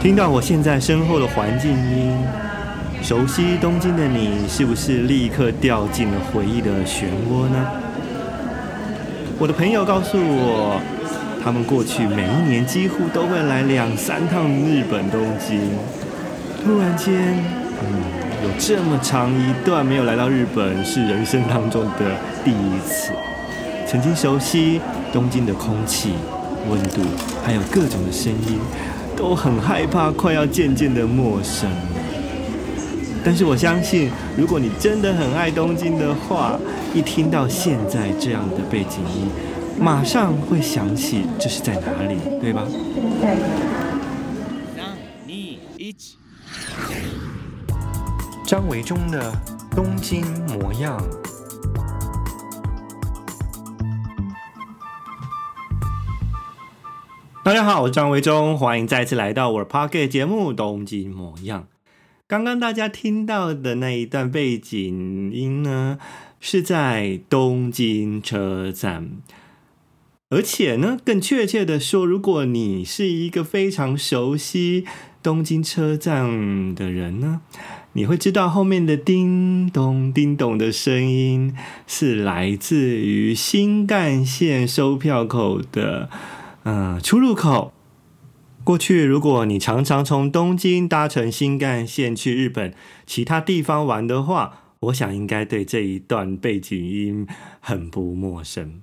听到我现在身后的环境音，熟悉东京的你，是不是立刻掉进了回忆的漩涡呢？我的朋友告诉我，他们过去每一年几乎都会来两三趟日本东京。突然间，嗯，有这么长一段没有来到日本，是人生当中的第一次。曾经熟悉东京的空气、温度，还有各种的声音。都很害怕，快要渐渐的陌生。但是我相信，如果你真的很爱东京的话，一听到现在这样的背景音，马上会想起这是在哪里，对吧？三、二、一，张维中的东京模样。大家好，我是张维中，欢迎再次来到我的 Pocket 节目《东京模样》。刚刚大家听到的那一段背景音呢，是在东京车站。而且呢，更确切的说，如果你是一个非常熟悉东京车站的人呢，你会知道后面的叮咚叮咚的声音是来自于新干线售票口的。嗯，出入口。过去，如果你常常从东京搭乘新干线去日本其他地方玩的话，我想应该对这一段背景音很不陌生。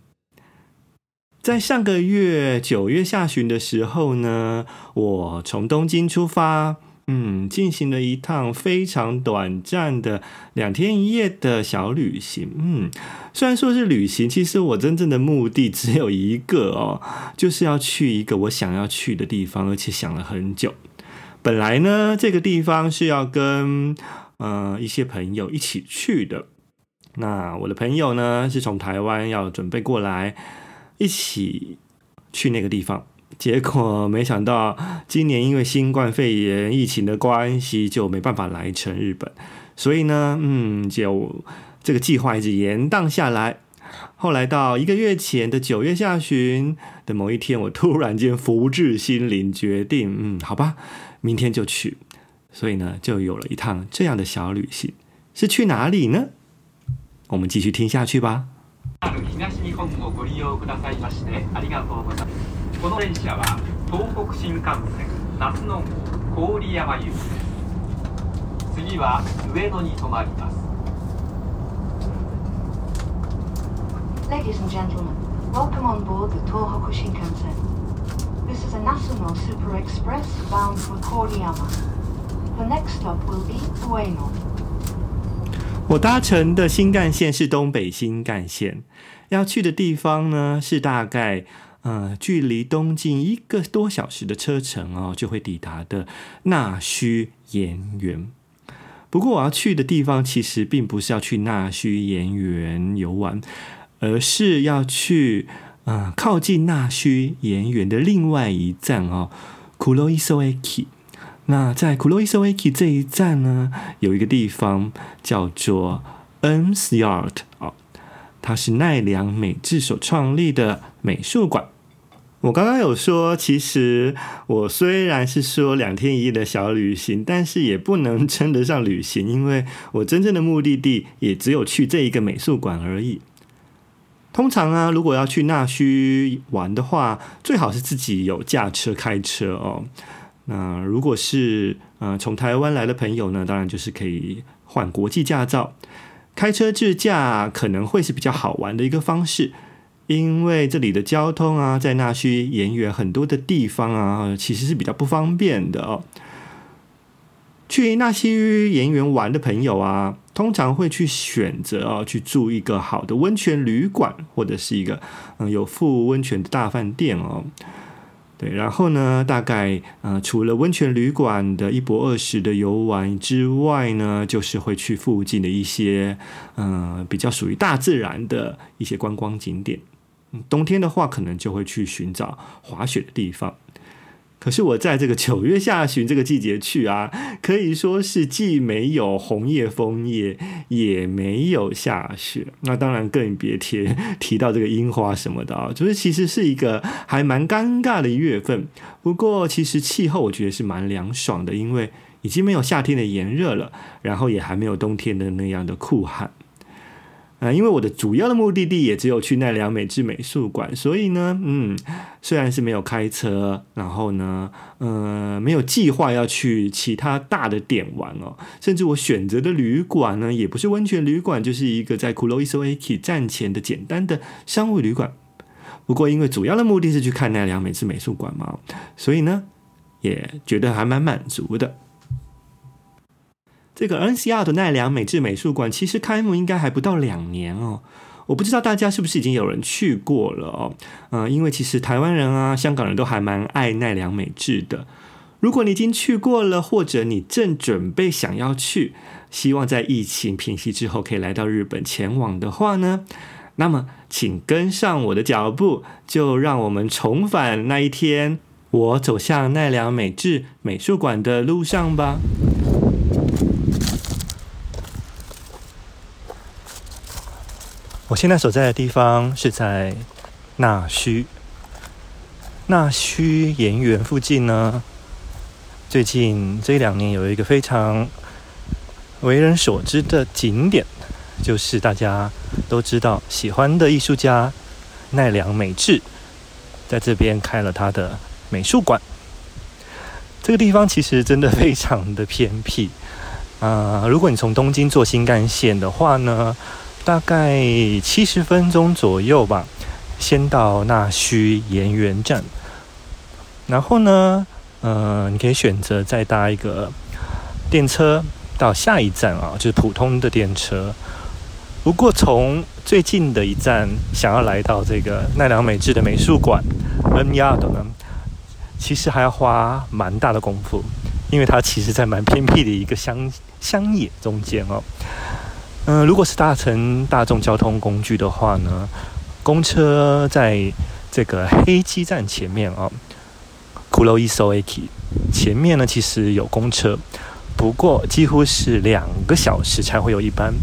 在上个月九月下旬的时候呢，我从东京出发。嗯，进行了一趟非常短暂的两天一夜的小旅行。嗯，虽然说是旅行，其实我真正的目的只有一个哦，就是要去一个我想要去的地方，而且想了很久。本来呢，这个地方是要跟呃一些朋友一起去的。那我的朋友呢，是从台湾要准备过来，一起去那个地方。结果没想到，今年因为新冠肺炎疫情的关系，就没办法来成日本。所以呢，嗯，就这个计划一直延宕下来。后来到一个月前的九月下旬的某一天，我突然间福至心灵，决定，嗯，好吧，明天就去。所以呢，就有了一趟这样的小旅行。是去哪里呢？我们继续听下去吧。この电车は东北新干线夏の郡山行きです。次は上野に停まります。Ladies and gentlemen, welcome on board the Tohoku Shinkansen. This is a National Super Express bound for Koriyama. The next stop will be Ueno. 我搭乘的新干线是东北新干线，要去的地方呢是大概。呃，距离东京一个多小时的车程哦，就会抵达的那须盐原。不过我要去的地方其实并不是要去那须盐原游玩，而是要去呃靠近那须盐原的另外一站哦，Kuroiso Eki。那在 Kuroiso Eki 这一站呢，有一个地方叫做 Ems Yard 哦，它是奈良美智所创立的美术馆。我刚刚有说，其实我虽然是说两天一夜的小旅行，但是也不能称得上旅行，因为我真正的目的地也只有去这一个美术馆而已。通常啊，如果要去那须玩的话，最好是自己有驾车开车哦。那如果是呃从台湾来的朋友呢，当然就是可以换国际驾照，开车自驾可能会是比较好玩的一个方式。因为这里的交通啊，在那须盐原很多的地方啊，其实是比较不方便的哦。去那须盐原玩的朋友啊，通常会去选择啊，去住一个好的温泉旅馆，或者是一个嗯有附温泉的大饭店哦。对，然后呢，大概呃除了温泉旅馆的一波二十的游玩之外呢，就是会去附近的一些嗯比较属于大自然的一些观光景点。嗯冬天的话，可能就会去寻找滑雪的地方。可是我在这个九月下旬这个季节去啊，可以说是既没有红叶枫叶，也没有下雪。那当然更别提提到这个樱花什么的啊，就是其实是一个还蛮尴尬的月份。不过其实气候我觉得是蛮凉爽的，因为已经没有夏天的炎热了，然后也还没有冬天的那样的酷寒。啊，因为我的主要的目的地也只有去奈良美智美术馆，所以呢，嗯，虽然是没有开车，然后呢，呃，没有计划要去其他大的点玩哦，甚至我选择的旅馆呢，也不是温泉旅馆，就是一个在 Kuroiso Eki 站前的简单的商务旅馆。不过，因为主要的目的是去看奈良美智美术馆嘛，所以呢，也觉得还蛮满足的。这个 NCR 的奈良美智美术馆其实开幕应该还不到两年哦，我不知道大家是不是已经有人去过了哦。嗯、因为其实台湾人啊、香港人都还蛮爱奈良美智的。如果你已经去过了，或者你正准备想要去，希望在疫情平息之后可以来到日本前往的话呢，那么请跟上我的脚步，就让我们重返那一天我走向奈良美智美术馆的路上吧。我现在所在的地方是在那须，那须盐原附近呢。最近这两年有一个非常为人所知的景点，就是大家都知道喜欢的艺术家奈良美智，在这边开了他的美术馆。这个地方其实真的非常的偏僻啊，如果你从东京坐新干线的话呢，大概七十分钟左右吧，先到那须盐原站，然后呢，呃，你可以选择再搭一个电车到下一站啊，就是普通的电车。不过从最近的一站想要来到这个奈良美智的美术馆 N y a 呢，其实还要花蛮大的功夫，因为它其实在蛮偏僻的一个乡乡野中间哦。嗯、如果是搭乘大众交通工具的话呢，公车在这个黑基站前面啊，Kuroiso Eki 前面呢，其实有公车，不过几乎是两个小时才会有一班。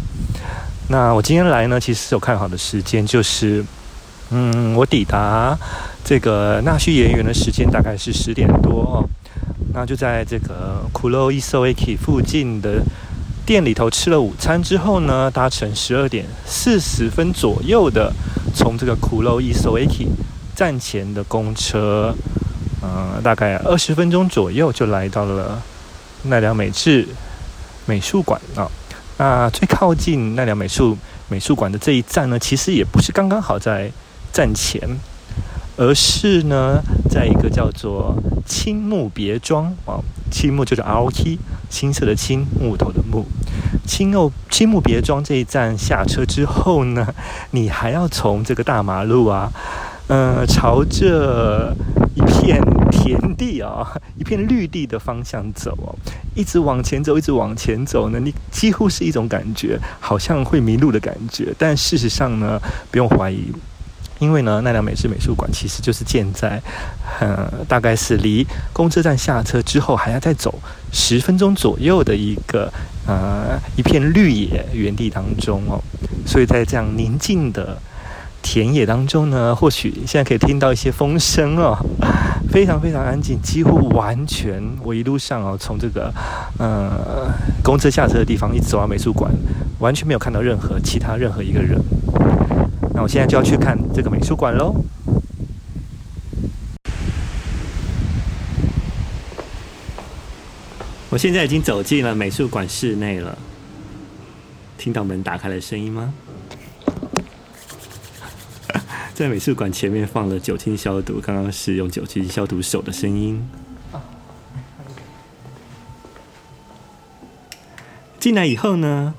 那我今天来呢，其实有看好的时间就是，嗯，我抵达这个纳须盐原的时间大概是十点多哦，那就在这个 Kuroiso Eki 附近的。店里头吃了午餐之后呢，搭乘十二点四十分左右的从这个 Kuroiso Eki 站前的公车，呃，大概二十分钟左右就来到了奈良美智美术馆啊。那最靠近奈良美术美术馆的这一站呢，其实也不是刚刚好在站前，而是呢，在一个叫做青木别庄啊。青木就是 Aoki，青色的青，木头的木。青木青木别庄这一站下车之后呢，你还要从这个大马路啊，呃，朝着一片田地啊，一片绿地的方向走哦，一直往前走，一直往前走呢，你几乎是一种感觉，好像会迷路的感觉。但事实上呢，不用怀疑。因为呢，奈良美智美术馆其实就是建在，呃，大概是离公车站下车之后还要再走十分钟左右的一个呃一片绿野原地当中哦，所以在这样宁静的田野当中呢，或许现在可以听到一些风声哦，非常非常安静，几乎完全我一路上哦，从这个呃公车下车的地方一直走到美术馆，完全没有看到任何其他任何一个人。我现在就要去看这个美术馆喽。我现在已经走进了美术馆室内了，听到门打开的声音吗？在美术馆前面放了酒精消毒，刚刚是用酒精消毒手的声音。进来以后呢，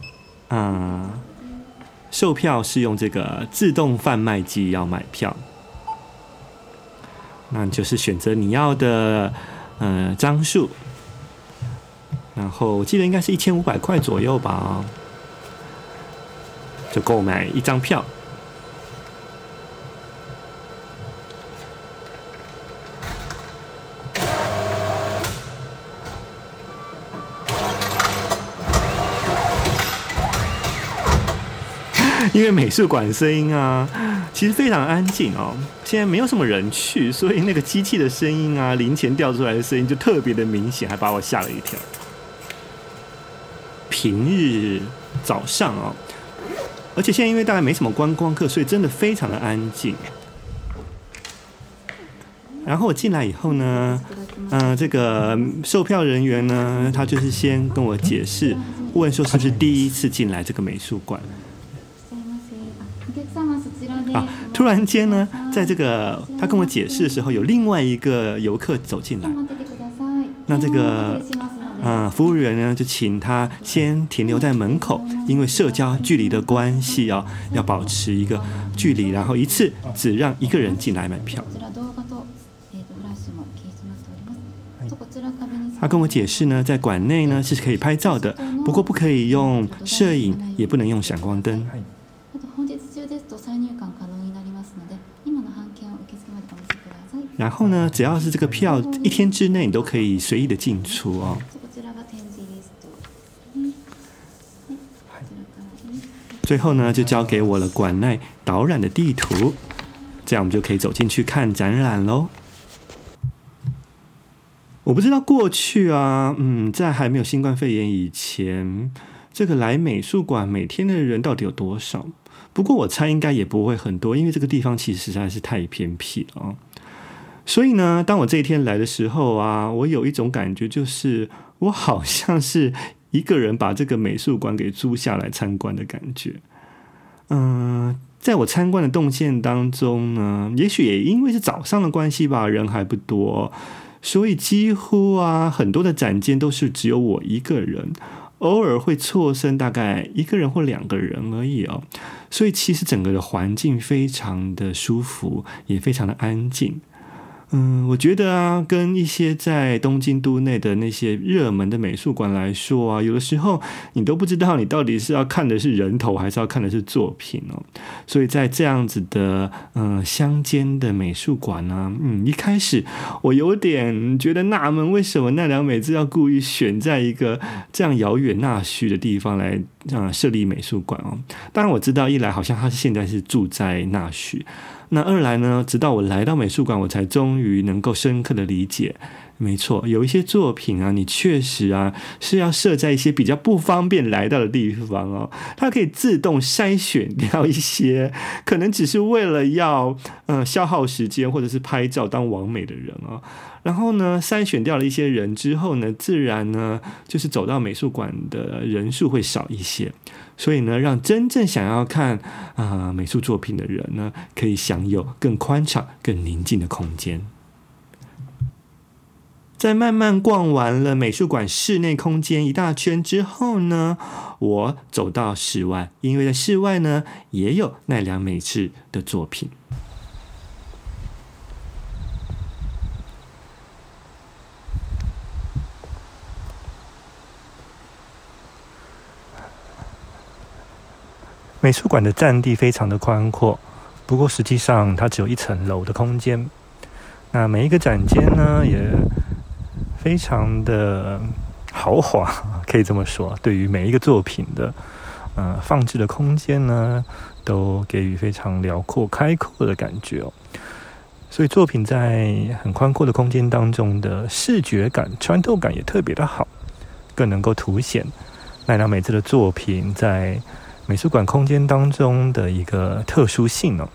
啊。售票是用这个自动贩卖机要买票，那就是选择你要的呃张数，然后我记得应该是一千五百块左右吧，就购买一张票。因为美术馆声音啊，其实非常安静哦。现在没有什么人去，所以那个机器的声音啊，零钱掉出来的声音就特别的明显，还把我吓了一跳。平日早上哦，而且现在因为大概没什么观光客，所以真的非常的安静。然后我进来以后呢，嗯、呃，这个售票人员呢，他就是先跟我解释，问说是不是第一次进来这个美术馆。啊，突然间呢，在这个他跟我解释的时候，有另外一个游客走进来，那这个嗯、呃，服务员呢就请他先停留在门口，因为社交距离的关系啊，要保持一个距离，然后一次只让一个人进来买票。他跟我解释呢，在馆内呢是可以拍照的，不过不可以用摄影，也不能用闪光灯。然后呢，只要是这个票，一天之内你都可以随意的进出哦。最后呢，就交给我了馆内导览的地图，这样我们就可以走进去看展览喽。我不知道过去啊，嗯，在还没有新冠肺炎以前，这个来美术馆每天的人到底有多少？不过我猜应该也不会很多，因为这个地方其实实在是太偏僻了啊。所以呢，当我这一天来的时候啊，我有一种感觉，就是我好像是一个人把这个美术馆给租下来参观的感觉。嗯，在我参观的动线当中呢，也许也因为是早上的关系吧，人还不多。所以几乎啊，很多的展间都是只有我一个人，偶尔会错身，大概一个人或两个人而已哦。所以其实整个的环境非常的舒服，也非常的安静。嗯，我觉得啊，跟一些在东京都内的那些热门的美术馆来说啊，有的时候你都不知道你到底是要看的是人头，还是要看的是作品哦。所以在这样子的嗯乡间的美术馆呢，嗯，一开始我有点觉得纳闷，为什么奈良美智要故意选在一个这样遥远纳须的地方来啊设立美术馆哦？当然我知道，一来好像他现在是住在纳须。那二来呢，直到我来到美术馆，我才终于能够深刻的理解。没错，有一些作品啊，你确实啊是要设在一些比较不方便来到的地方哦。它可以自动筛选掉一些可能只是为了要呃消耗时间或者是拍照当完美的人哦。然后呢，筛选掉了一些人之后呢，自然呢就是走到美术馆的人数会少一些。所以呢，让真正想要看啊、美术作品的人呢，可以享有更宽敞、更宁静的空间。在慢慢逛完了美术馆室内空间一大圈之后呢，我走到室外，因为在室外呢也有奈良美智的作品。美术馆的占地非常的宽阔，不过实际上它只有一层楼的空间。那每一个展间呢，也非常的豪华，可以这么说。对于每一个作品的呃放置的空间呢，都给予非常辽阔、开阔的感觉哦。所以作品在很宽阔的空间当中的视觉感、穿透感也特别的好，更能够凸显奈良美智的作品在。美术馆空间当中的一个特殊性哦。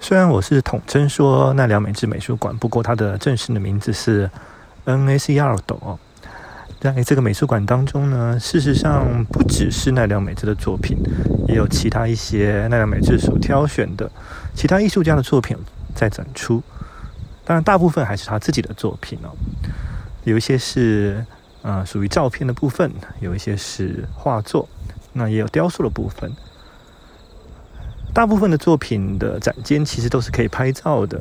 虽然我是统称说奈良美智美术馆，不过它的正式的名字是 NACardo。在这个美术馆当中呢，事实上不只是奈良美智的作品，也有其他一些奈良美智所挑选的其他艺术家的作品在展出。当然，大部分还是他自己的作品哦。有一些是呃属于照片的部分，有一些是画作，那也有雕塑的部分。大部分的作品的展间其实都是可以拍照的，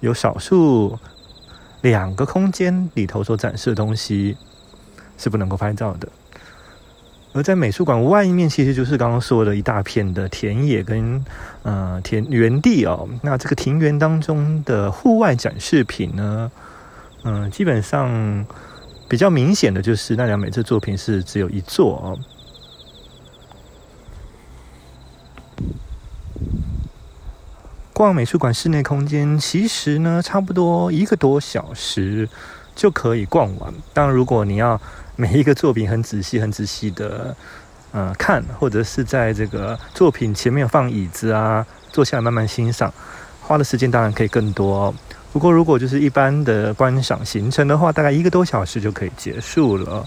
有少数两个空间里头所展示的东西是不能够拍照的。而在美术馆外面，其实就是刚刚说的一大片的田野跟呃田园地哦。那这个庭园当中的户外展示品呢，嗯，基本上比较明显的就是奈良美智作品是只有一座哦。逛美术馆室内空间，其实呢，差不多一个多小时就可以逛完。当然，如果你要每一个作品很仔细、很仔细的呃看，或者是在这个作品前面放椅子啊，坐下来慢慢欣赏，花的时间当然可以更多哦。不过，如果就是一般的观赏行程的话，大概一个多小时就可以结束了。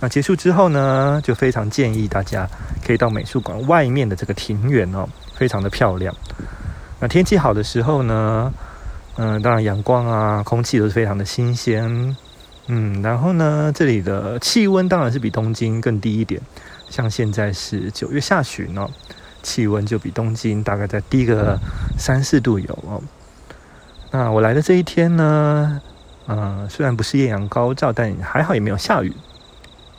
那结束之后呢，就非常建议大家可以到美术馆外面的这个庭园哦，非常的漂亮。那天气好的时候呢，嗯、当然阳光啊，空气都是非常的新鲜，嗯，然后呢，这里的气温当然是比东京更低一点，像现在是九月下旬哦，气温就比东京大概再低个三四度有哦。那我来的这一天呢，嗯、呃，虽然不是艳阳高照，但还好也没有下雨。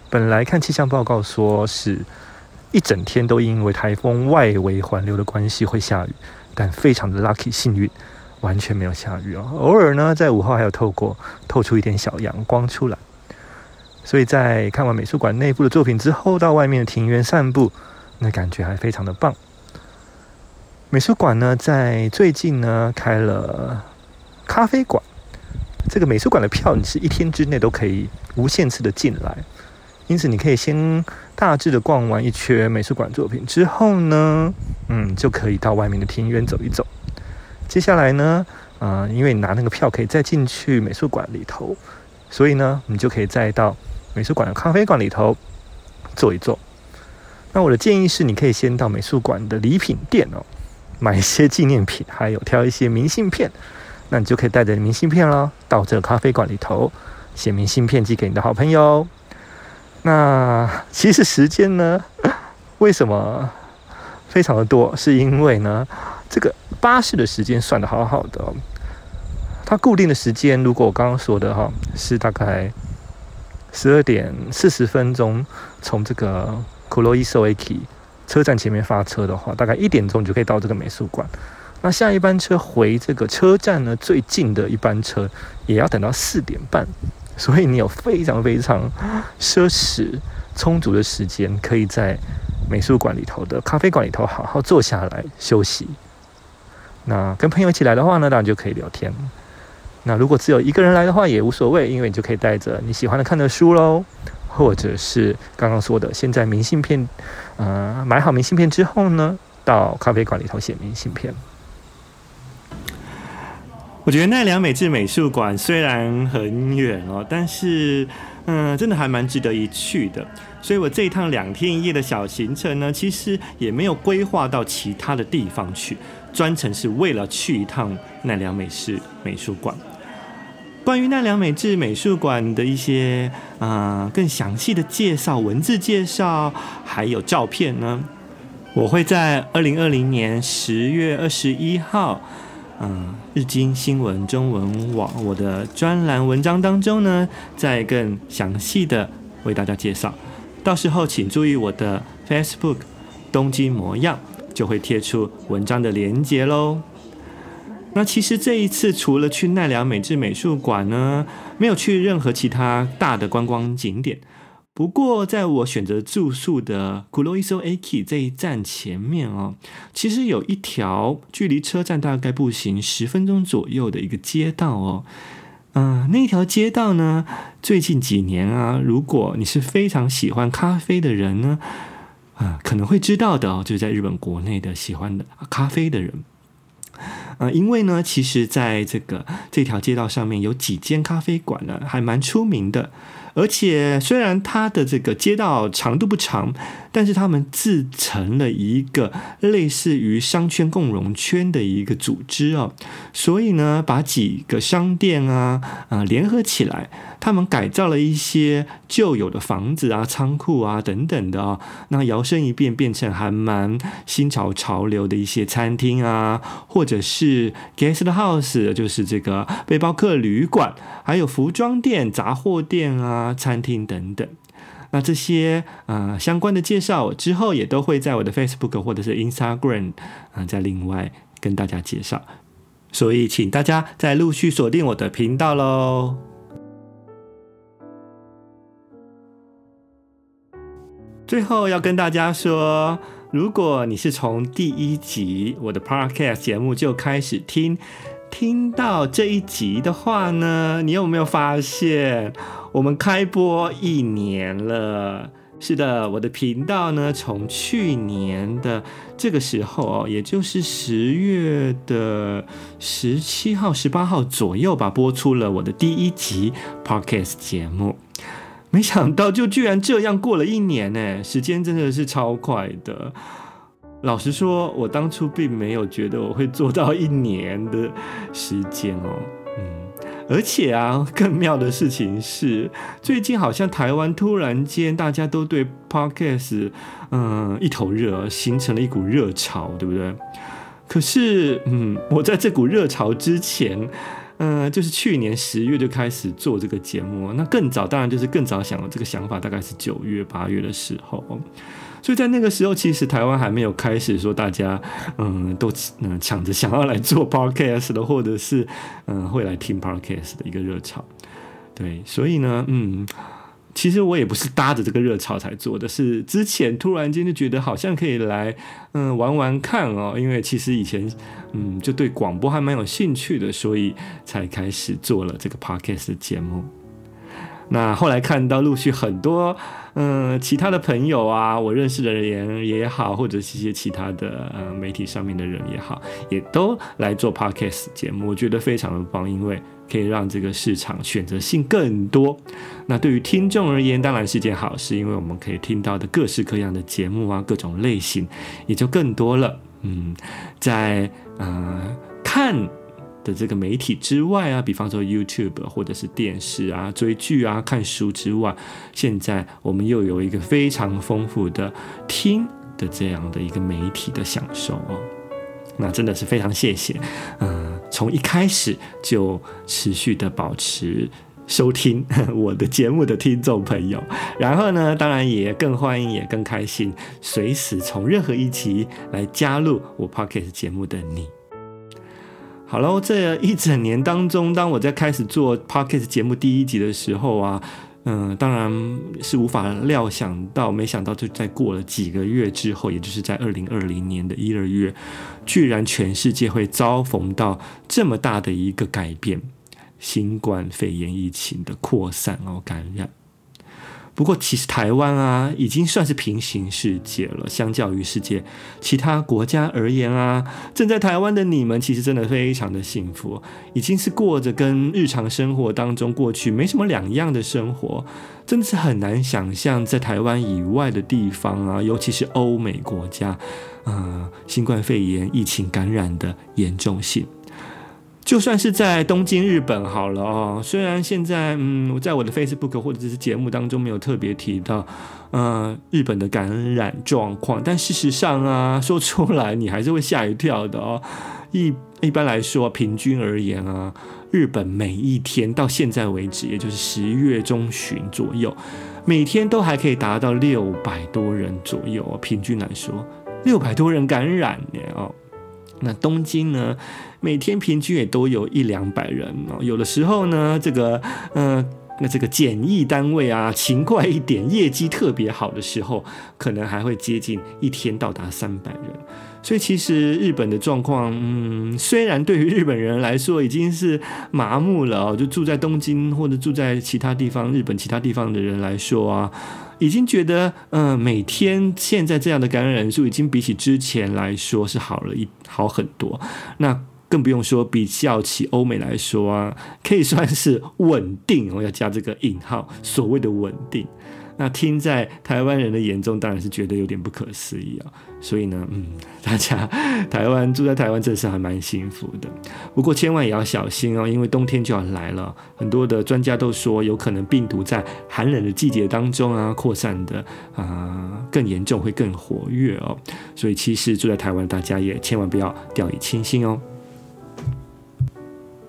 本来看气象报告说是一整天都因为台风外围环流的关系会下雨。但非常的 lucky 幸运，完全没有下雨哦。偶尔呢，在午后还有透过透出一点小阳光出来。所以在看完美术馆内部的作品之后，到外面的庭园散步，那感觉还非常的棒。美术馆呢，在最近呢开了咖啡馆。这个美术馆的票，你是一天之内都可以无限次的进来。因此，你可以先大致的逛完一圈美术馆作品之后呢，嗯，就可以到外面的庭院走一走。接下来呢，啊、因为你拿那个票可以再进去美术馆里头，所以呢，你就可以再到美术馆的咖啡馆里头坐一坐。那我的建议是，你可以先到美术馆的礼品店哦，买一些纪念品，还有挑一些明信片。那你就可以带着明信片咯，到这个咖啡馆里头写明信片寄给你的好朋友。那其实时间呢，为什么非常的多？是因为呢，这个巴士的时间算的好好的。它固定的时间，如果我刚刚说的哈，是大概十二点四十分钟从这个 Kuroiso k i 车站前面发车的话，大概一点钟你就可以到这个美术馆。那下一班车回这个车站呢，最近的一班车也要等到四点半。所以你有非常非常奢侈充足的时间，可以在美术馆里头的咖啡馆里头好好坐下来休息。那跟朋友一起来的话呢，当然就可以聊天。那如果只有一个人来的话也无所谓，因为你就可以带着你喜欢的看的书喽，或者是刚刚说的，现在明信片，呃，买好明信片之后呢，到咖啡馆里头写明信片。我觉得奈良美智美术馆虽然很远哦，但是嗯，真的还蛮值得一去的。所以我这一趟两天一夜的小行程呢，其实也没有规划到其他的地方去，专程是为了去一趟奈良美智美术馆。关于奈良美智美术馆的一些啊、呃、更详细的介绍、文字介绍，还有照片呢，我会在二零二零年十月二十一号。嗯，日经新闻中文网我的专栏文章当中呢，再更详细的为大家介绍。到时候请注意我的 Facebook 东京模样，就会贴出文章的连结喽。那其实这一次除了去奈良美智美术馆呢，没有去任何其他大的观光景点。不过，在我选择住宿的 Kuroiso Eki 这一站前面哦，其实有一条距离车站大概步行十分钟左右的一个街道哦。嗯、那条街道呢，最近几年啊，如果你是非常喜欢咖啡的人呢，啊、可能会知道的哦，就是在日本国内的喜欢的咖啡的人。呃，因为呢，其实在这个这条街道上面有几间咖啡馆呢，还蛮出名的。而且虽然它的这个街道长度不长，但是他们自成了一个类似于商圈共荣圈的一个组织哦，所以呢，把几个商店啊啊、联合起来，他们改造了一些旧有的房子啊、仓库啊等等的哦，那摇身一变变成还蛮新潮潮流的一些餐厅啊，或者是 guest house，就是这个背包客旅馆，还有服装店、杂货店啊。餐厅等等，那这些啊、呃、相关的介绍之后也都会在我的 Facebook 或者是 Instagram 啊、呃、再另外跟大家介绍，所以请大家再陆续锁定我的频道喽。最后要跟大家说，如果你是从第一集我的 Podcast 节目就开始听，听到这一集的话呢，你有没有发现我们开播一年了？是的，我的频道呢，从去年的这个时候哦，也就是十月的十七号、十八号左右吧，播出了我的第一集 Podcast 节目。没想到就居然这样过了一年呢，时间真的是超快的。老实说，我当初并没有觉得我会做到一年的时间哦。而且啊，更妙的事情是，最近好像台湾突然间大家都对 Podcast 嗯一头热，形成了一股热潮，对不对？可是，嗯，我在这股热潮之前。嗯，就是去年十月就开始做这个节目，那更早当然就是更早想了这个想法，大概是九月八月的时候，所以在那个时候，其实台湾还没有开始说大家嗯都嗯抢着想要来做 podcast 的，或者是嗯会来听 podcast 的一个热潮，对，所以呢，嗯。其实我也不是搭着这个热潮才做的，是之前突然间就觉得好像可以来，嗯，玩玩看哦。因为其实以前，嗯，就对广播还蛮有兴趣的，所以才开始做了这个 podcast 节目。那后来看到陆续很多，嗯，其他的朋友啊，我认识的人也好，或者是一些其他的呃媒体上面的人也好，也都来做 podcast 节目，我觉得非常的棒，因为。可以让这个市场选择性更多，那对于听众而言当然是件好事，因为我们可以听到的各式各样的节目啊，各种类型也就更多了。嗯，在呃看的这个媒体之外啊，比方说 YouTube 或者是电视啊、追剧啊、看书之外，现在我们又有一个非常丰富的听的这样的一个媒体的享受哦。那真的是非常谢谢，嗯，从一开始就持续的保持收听 我的节目的听众朋友，然后呢，当然也更欢迎，也更开心，随时从任何一集来加入我 Podcast 节目的你。好喽，这一整年当中，当我在开始做 Podcast 节目第一集的时候啊。嗯，当然是无法料想到，没想到就在过了几个月之后，也就是在二零二零年的一二月，居然全世界会遭逢到这么大的一个改变，新冠肺炎疫情的扩散哦感染。不过，其实台湾啊，已经算是平行世界了。相较于世界其他国家而言啊，正在台湾的你们，其实真的非常的幸福，已经是过着跟日常生活当中过去没什么两样的生活。真的是很难想象，在台湾以外的地方啊，尤其是欧美国家，啊、新冠肺炎疫情感染的严重性。就算是在东京、日本好了哦，虽然现在嗯，我在我的 Facebook 或者是节目当中没有特别提到，呃，日本的感染状况，但事实上啊，说出来你还是会吓一跳的哦。一 一般来说，平均而言啊，日本每一天到现在为止，也就是十月中旬左右，每天都还可以达到六百多人左右，平均来说，六百多人感染呢哦。那东京呢，每天平均也都有一两百人哦。有的时候呢，这个，呃，那这个检疫单位啊，勤快一点，业绩特别好的时候，可能还会接近一天到达三百人。所以其实日本的状况，嗯，虽然对于日本人来说已经是麻木了哦，就住在东京或者住在其他地方，日本其他地方的人来说啊。已经觉得，嗯、每天现在这样的感染人数已经比起之前来说是好了一好很多。那更不用说比较起欧美来说啊，可以算是稳定。我要加这个引号，所谓的稳定。那听在台湾人的眼中，当然是觉得有点不可思议啊。所以呢，嗯，大家台湾住在台湾，真是还蛮幸福的。不过千万也要小心哦，因为冬天就要来了。很多的专家都说，有可能病毒在寒冷的季节当中啊，扩散的啊、更严重，会更活跃哦。所以其实住在台湾，大家也千万不要掉以轻心哦。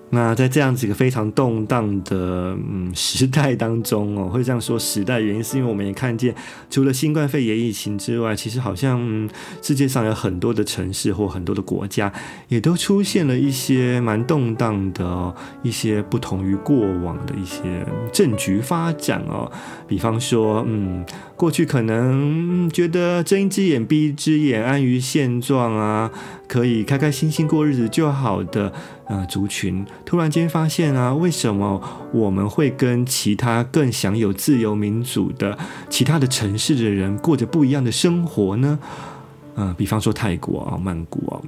那在这样子一个非常动荡的嗯时代当中哦，会这样说时代原因是因为我们也看见，除了新冠肺炎疫情之外，其实好像、世界上有很多的城市或很多的国家，也都出现了一些蛮动荡的、哦、一些不同于过往的一些政局发展哦。比方说，嗯，过去可能觉得睁一只眼闭一只眼，安于现状啊，可以开开心心过日子就好的。呃，族群突然间发现啊，为什么我们会跟其他更享有自由民主的其他的城市的人过着不一样的生活呢？呃，比方说泰国啊，曼谷啊，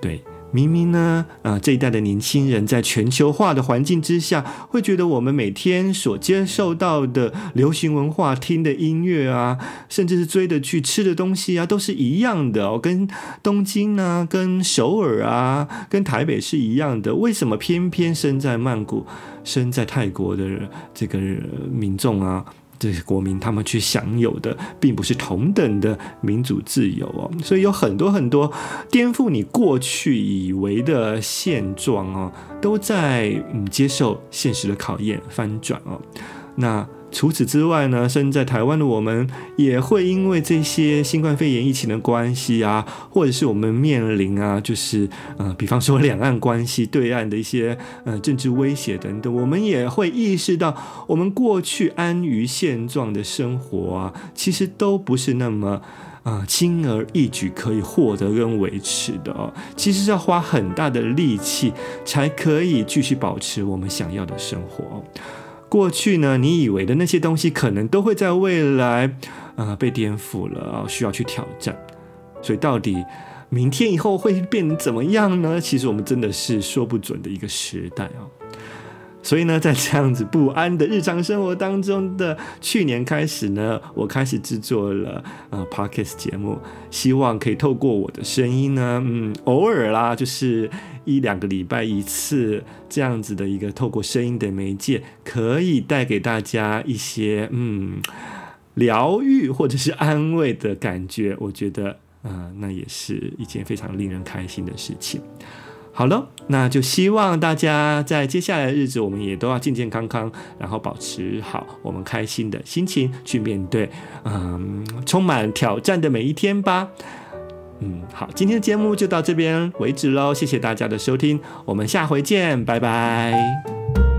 对。明明呢，啊、这一代的年轻人在全球化的环境之下，会觉得我们每天所接受到的流行文化、听的音乐啊，甚至是追的剧、吃的东西啊，都是一样的哦，跟东京啊、跟首尔啊、跟台北是一样的。为什么偏偏身在曼谷、身在泰国的这个民众啊？这些国民他们去享有的，并不是同等的民主自由哦，所以有很多很多颠覆你过去以为的现状哦，都在嗯接受现实的考验，翻转哦，那。除此之外呢，身在台湾的我们也会因为这些新冠肺炎疫情的关系啊，或者是我们面临啊，就是呃，比方说两岸关系、对岸的一些呃政治威胁等等，我们也会意识到，我们过去安于现状的生活啊，其实都不是那么啊、轻而易举可以获得跟维持的哦，其实是要花很大的力气才可以继续保持我们想要的生活。过去呢，你以为的那些东西，可能都会在未来，啊、呃，被颠覆了，需要去挑战。所以，到底明天以后会变成怎么样呢？其实我们真的是说不准的一个时代啊。所以呢，在这样子不安的日常生活当中的去年开始呢，我开始制作了呃 Podcast 节目，希望可以透过我的声音呢，嗯，偶尔啦，就是一两个礼拜一次这样子的一个透过声音的媒介，可以带给大家一些嗯疗愈或者是安慰的感觉。我觉得，呃，那也是一件非常令人开心的事情。好了，那就希望大家在接下来的日子，我们也都要健健康康，然后保持好我们开心的心情去面对，嗯，充满挑战的每一天吧。嗯，好，今天的节目就到这边为止喽，谢谢大家的收听，我们下回见，拜拜。